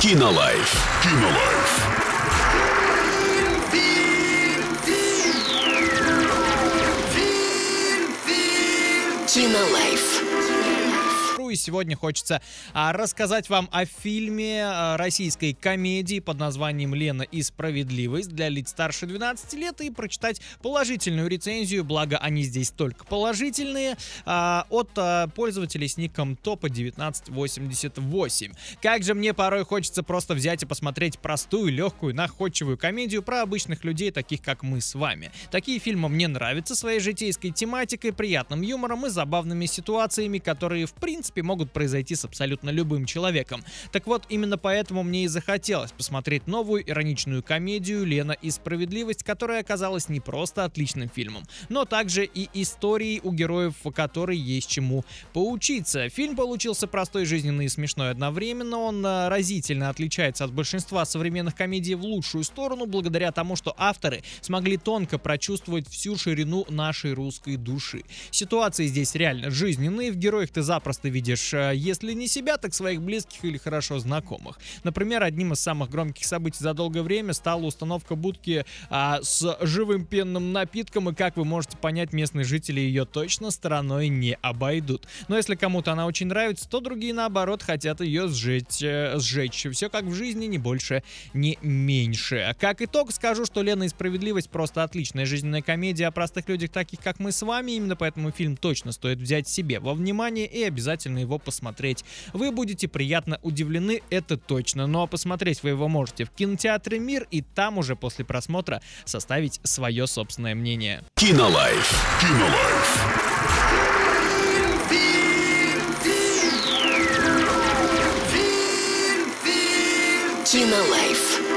Кинолайф. Кинолайф. Кинолайф. И сегодня хочется а, рассказать вам о фильме а, российской комедии под названием «Лена и справедливость» для лиц старше 12 лет и прочитать положительную рецензию, благо они здесь только положительные, а, от пользователей с ником Топа1988. Как же мне порой хочется просто взять и посмотреть простую, легкую, находчивую комедию про обычных людей, таких как мы с вами. Такие фильмы мне нравятся своей житейской тематикой, приятным юмором и забавными ситуациями, которые в принципе могут произойти с абсолютно любым человеком. Так вот, именно поэтому мне и захотелось посмотреть новую ироничную комедию «Лена и справедливость», которая оказалась не просто отличным фильмом, но также и историей, у героев которой есть чему поучиться. Фильм получился простой, жизненный и смешной одновременно. Он а, разительно отличается от большинства современных комедий в лучшую сторону, благодаря тому, что авторы смогли тонко прочувствовать всю ширину нашей русской души. Ситуации здесь реально жизненные, в героях ты запросто видишь, э, если не себя, так своих близких или хорошо знакомых. Например, одним из самых громких событий за долгое время стала установка будки а, с живым пенным напитком, и как вы можете понять, местные жители ее точно стороной не обойдут. Но если кому-то она очень нравится, то другие наоборот хотят ее сжечь, э, сжечь. Все как в жизни, не больше, не меньше. Как итог, скажу, что Лена и справедливость просто отличная жизненная комедия о простых людях, таких как мы с вами. Именно поэтому фильм точно стоит взять себе во внимание и обязательно его посмотреть. Вы будете приятно удивлены, это точно. Ну а посмотреть вы его можете в кинотеатре Мир и там уже после просмотра составить свое собственное мнение. Кинолайф. Кинолайф. Кинолайф.